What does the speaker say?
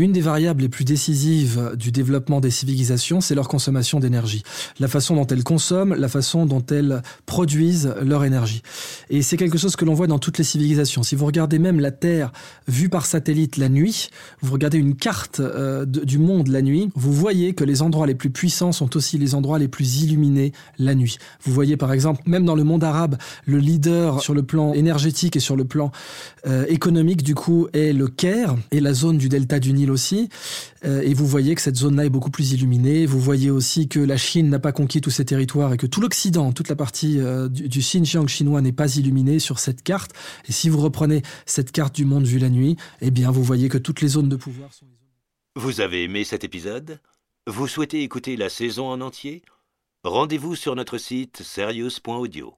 Une des variables les plus décisives du développement des civilisations, c'est leur consommation d'énergie. La façon dont elles consomment, la façon dont elles produisent leur énergie. Et c'est quelque chose que l'on voit dans toutes les civilisations. Si vous regardez même la Terre vue par satellite la nuit, vous regardez une carte euh, du monde la nuit, vous voyez que les endroits les plus puissants sont aussi les endroits les plus illuminés la nuit. Vous voyez par exemple, même dans le monde arabe, le leader sur le plan énergétique et sur le plan euh, économique du coup est le Caire et la zone du delta du Nil aussi. Euh, et vous voyez que cette zone-là est beaucoup plus illuminée. Vous voyez aussi que la Chine n'a pas conquis tous ses territoires et que tout l'Occident, toute la partie euh, du, Xinjiang chinois n'est pas illuminée sur cette carte. Et si vous reprenez cette carte du monde vue la nuit, eh bien, vous voyez que toutes les zones de pouvoir sont... Vous avez aimé cet épisode? Vous souhaitez écouter la saison en entier? Rendez-vous sur notre site serious.audio.